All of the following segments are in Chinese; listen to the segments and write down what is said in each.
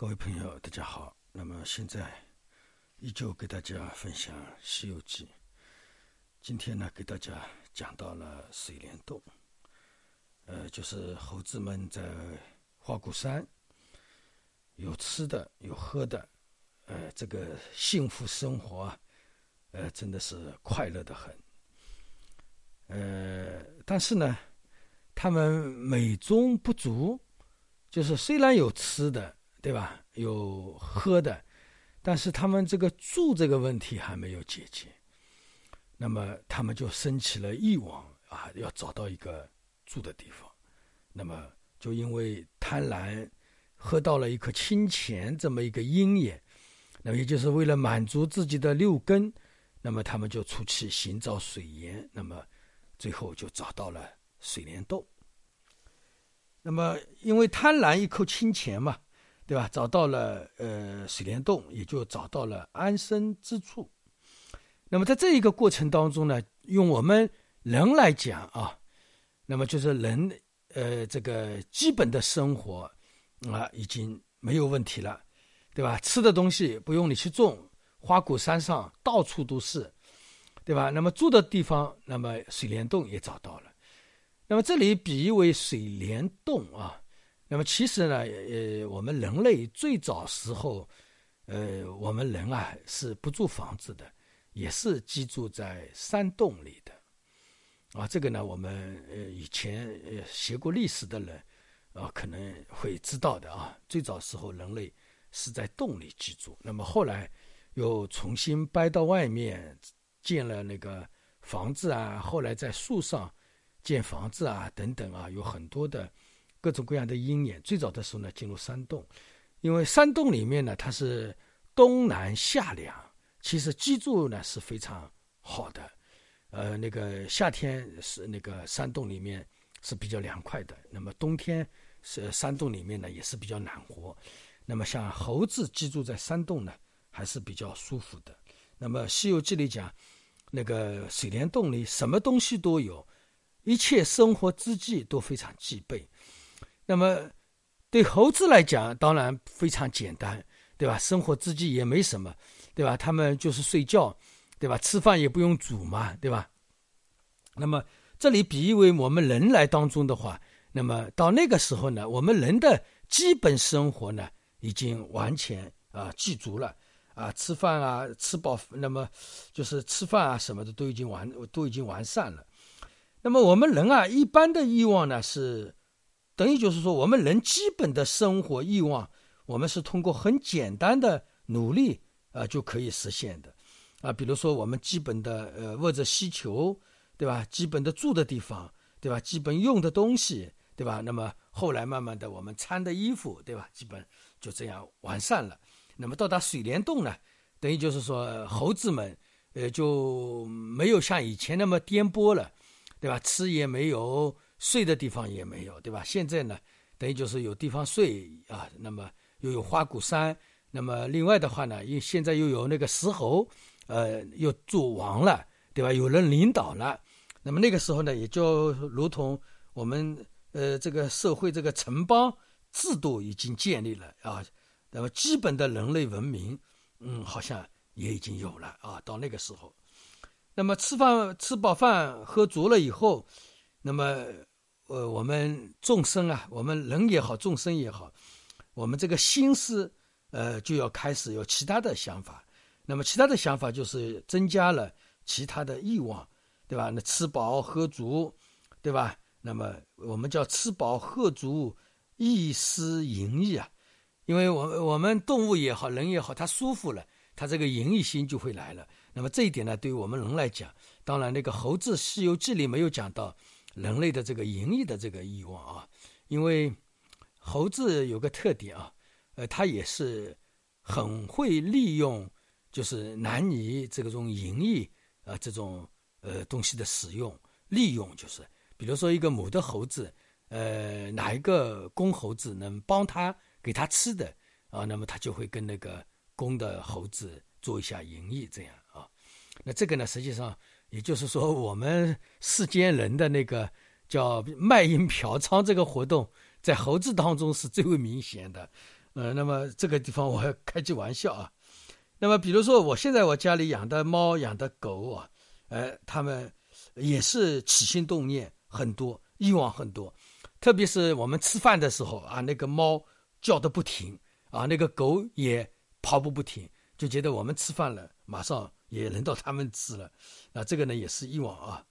各位朋友，大家好。那么现在依旧给大家分享《西游记》。今天呢，给大家讲到了水帘洞，呃，就是猴子们在花果山有吃的、有喝的，呃，这个幸福生活，呃，真的是快乐的很。呃，但是呢，他们美中不足，就是虽然有吃的。对吧？有喝的，但是他们这个住这个问题还没有解决，那么他们就升起了欲望啊，要找到一个住的地方。那么就因为贪婪，喝到了一颗清泉这么一个因缘，那么也就是为了满足自己的六根，那么他们就出去寻找水源，那么最后就找到了水帘洞。那么因为贪婪一口清泉嘛。对吧？找到了呃水帘洞，也就找到了安身之处。那么在这一个过程当中呢，用我们人来讲啊，那么就是人呃这个基本的生活啊已经没有问题了，对吧？吃的东西不用你去种，花果山上到处都是，对吧？那么住的地方，那么水帘洞也找到了。那么这里比喻为水帘洞啊。那么其实呢，呃，我们人类最早时候，呃，我们人啊是不住房子的，也是居住在山洞里的，啊，这个呢，我们呃以前呃学过历史的人，啊可能会知道的啊。最早时候人类是在洞里居住，那么后来又重新搬到外面建了那个房子啊，后来在树上建房子啊等等啊，有很多的。各种各样的鹰眼，最早的时候呢，进入山洞，因为山洞里面呢，它是冬南夏凉，其实居住呢是非常好的，呃，那个夏天是那个山洞里面是比较凉快的，那么冬天是山洞里面呢也是比较暖和，那么像猴子居住在山洞呢还是比较舒服的。那么《西游记》里讲，那个水帘洞里什么东西都有，一切生活之计都非常具备。那么，对猴子来讲，当然非常简单，对吧？生活自己也没什么，对吧？他们就是睡觉，对吧？吃饭也不用煮嘛，对吧？那么这里比喻为我们人来当中的话，那么到那个时候呢，我们人的基本生活呢，已经完全啊记足了啊，吃饭啊，吃饱，那么就是吃饭啊什么的都已经完，都已经完善了。那么我们人啊，一般的欲望呢是。等于就是说，我们人基本的生活欲望，我们是通过很简单的努力啊就可以实现的，啊，比如说我们基本的呃物质需求，对吧？基本的住的地方，对吧？基本用的东西，对吧？那么后来慢慢的，我们穿的衣服，对吧？基本就这样完善了。那么到达水帘洞呢，等于就是说猴子们，呃，就没有像以前那么颠簸了，对吧？吃也没有。睡的地方也没有，对吧？现在呢，等于就是有地方睡啊，那么又有花果山，那么另外的话呢，因现在又有那个石猴，呃，又做王了，对吧？有人领导了，那么那个时候呢，也就如同我们呃这个社会这个城邦制度已经建立了啊，那么基本的人类文明，嗯，好像也已经有了啊。到那个时候，那么吃饭吃饱饭喝足了以后，那么。呃，我们众生啊，我们人也好，众生也好，我们这个心思，呃，就要开始有其他的想法。那么，其他的想法就是增加了其他的欲望，对吧？那吃饱喝足，对吧？那么我们叫吃饱喝足，意思淫逸啊。因为我我们动物也好，人也好，它舒服了，它这个淫逸心就会来了。那么这一点呢，对于我们人来讲，当然那个猴子《西游记》里没有讲到。人类的这个淫逸的这个欲望啊，因为猴子有个特点啊，呃，它也是很会利用，就是男女这种淫逸啊这种呃东西的使用，利用就是，比如说一个母的猴子，呃，哪一个公猴子能帮它给它吃的啊，那么它就会跟那个公的猴子做一下淫逸，这样啊，那这个呢，实际上。也就是说，我们世间人的那个叫卖淫嫖娼这个活动，在猴子当中是最为明显的，呃，那么这个地方我开句玩笑啊。那么比如说，我现在我家里养的猫、养的狗啊，呃，它们也是起心动念很多，欲望很多。特别是我们吃饭的时候啊，那个猫叫的不停啊，那个狗也跑步不停，就觉得我们吃饭了，马上也轮到他们治了。啊，这个呢也是以往啊。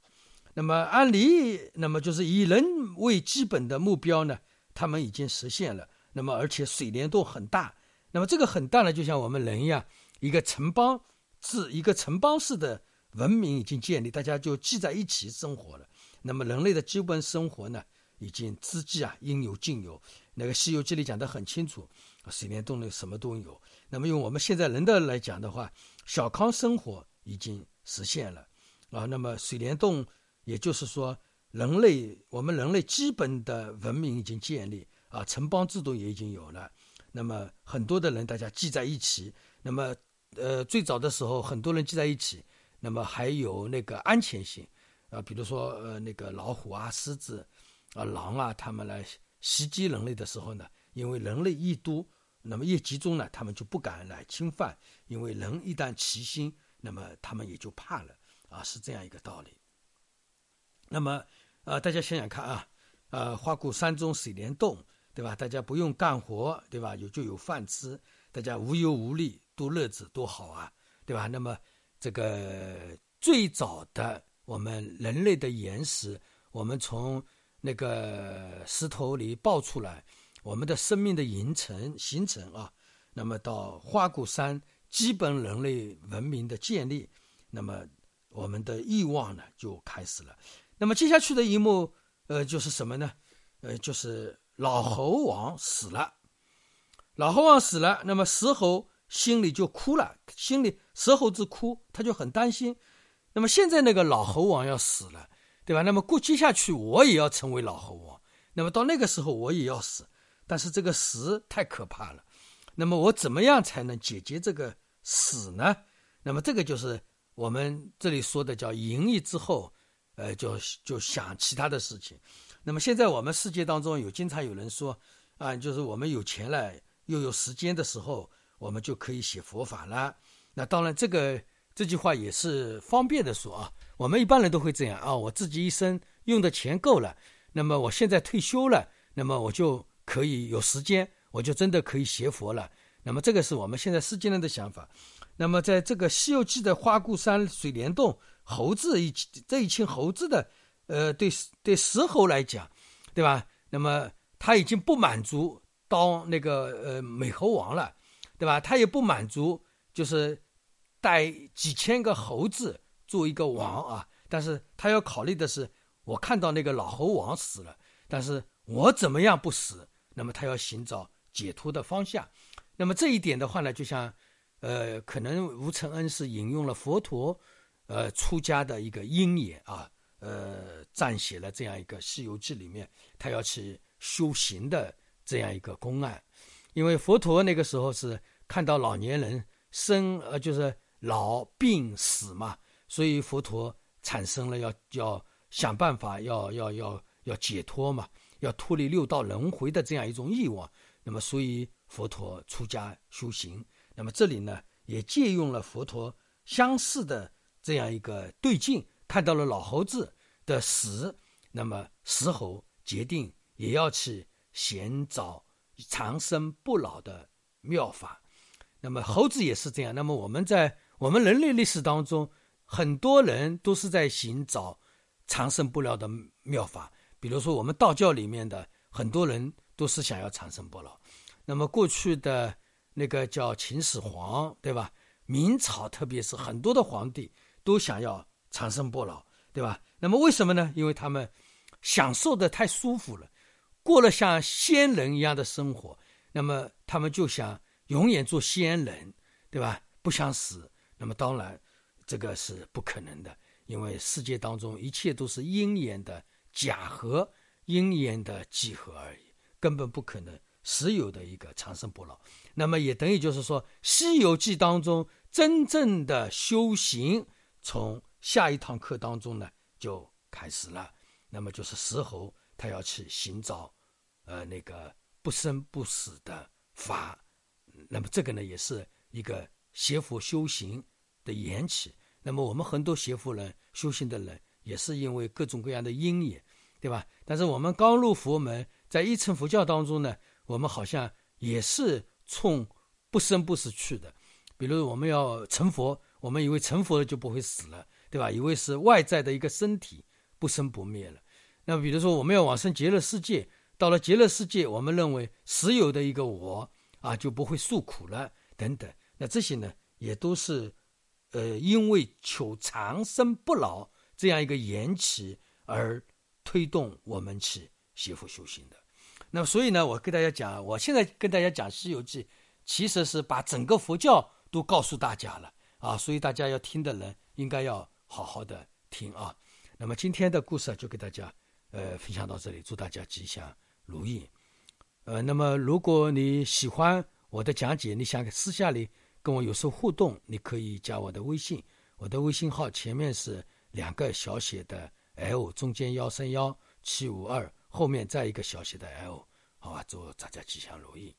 那么按理，那么就是以人为基本的目标呢，他们已经实现了。那么，而且水帘洞很大，那么这个很大呢，就像我们人一样，一个城邦制，一个城邦式的文明已经建立，大家就聚在一起生活了。那么人类的基本生活呢，已经资际啊应有尽有。那个《西游记》里讲得很清楚，水帘洞里什么都有。那么用我们现在人的来讲的话，小康生活已经实现了啊。那么水帘洞，也就是说，人类我们人类基本的文明已经建立。啊，城邦制度也已经有了，那么很多的人大家聚在一起，那么呃最早的时候很多人聚在一起，那么还有那个安全性啊，比如说呃那个老虎啊、狮子啊、狼啊，他们来袭击人类的时候呢，因为人类一多，那么越集中呢，他们就不敢来侵犯，因为人一旦齐心，那么他们也就怕了啊，是这样一个道理。那么呃，大家想想看啊，呃，花果山中水帘洞。对吧？大家不用干活，对吧？有就有饭吃，大家无忧无虑，多日子多好啊，对吧？那么这个最早的我们人类的岩石，我们从那个石头里爆出来，我们的生命的形成形成啊，那么到花果山基本人类文明的建立，那么我们的欲望呢就开始了。那么接下去的一幕，呃，就是什么呢？呃，就是。老猴王死了，老猴王死了，那么石猴心里就哭了，心里石猴子哭，他就很担心。那么现在那个老猴王要死了，对吧？那么过接下去我也要成为老猴王，那么到那个时候我也要死，但是这个死太可怕了。那么我怎么样才能解决这个死呢？那么这个就是我们这里说的叫淫逸之后，呃，就就想其他的事情。那么现在我们世界当中有经常有人说，啊，就是我们有钱了又有时间的时候，我们就可以写佛法了。那当然，这个这句话也是方便的说啊。我们一般人都会这样啊，我自己一生用的钱够了，那么我现在退休了，那么我就可以有时间，我就真的可以学佛了。那么这个是我们现在世间人的想法。那么在这个《西游记》的花果山水帘洞，猴子一这一群猴子的。呃，对对石猴来讲，对吧？那么他已经不满足当那个呃美猴王了，对吧？他也不满足，就是带几千个猴子做一个王啊。但是他要考虑的是，我看到那个老猴王死了，但是我怎么样不死？那么他要寻找解脱的方向。那么这一点的话呢，就像呃，可能吴承恩是引用了佛陀呃出家的一个因缘啊。呃，撰写了这样一个《西游记》里面，他要去修行的这样一个公案，因为佛陀那个时候是看到老年人生呃就是老病死嘛，所以佛陀产生了要要想办法要要要要解脱嘛，要脱离六道轮回的这样一种欲望，那么所以佛陀出家修行，那么这里呢也借用了佛陀相似的这样一个对境。看到了老猴子的死，那么石猴决定也要去寻找长生不老的妙法。那么猴子也是这样。那么我们在我们人类历史当中，很多人都是在寻找长生不老的妙法。比如说我们道教里面的很多人都是想要长生不老。那么过去的那个叫秦始皇，对吧？明朝特别是很多的皇帝都想要。长生不老，对吧？那么为什么呢？因为他们享受的太舒服了，过了像仙人一样的生活，那么他们就想永远做仙人，对吧？不想死。那么当然，这个是不可能的，因为世界当中一切都是因缘的假合，因缘的集合而已，根本不可能实有的一个长生不老。那么也等于就是说，《西游记》当中真正的修行从。下一堂课当中呢，就开始了。那么就是石猴他要去寻找，呃，那个不生不死的法，那么这个呢也是一个邪佛修行的缘起。那么我们很多邪佛人修行的人，也是因为各种各样的因缘，对吧？但是我们刚入佛门，在一乘佛教当中呢，我们好像也是冲不生不死去的。比如我们要成佛，我们以为成佛了就不会死了，对吧？以为是外在的一个身体不生不灭了。那比如说我们要往生极乐世界，到了极乐世界，我们认为实有的一个我啊就不会诉苦了，等等。那这些呢，也都是，呃，因为求长生不老这样一个缘起而推动我们去学佛修行的。那么，所以呢，我跟大家讲，我现在跟大家讲《西游记》，其实是把整个佛教。都告诉大家了啊，所以大家要听的人应该要好好的听啊。那么今天的故事就给大家呃分享到这里，祝大家吉祥如意。呃，那么如果你喜欢我的讲解，你想私下里跟我有时候互动，你可以加我的微信，我的微信号前面是两个小写的 L，中间幺三幺七五二，后面再一个小写的 L，好吧，祝大家吉祥如意。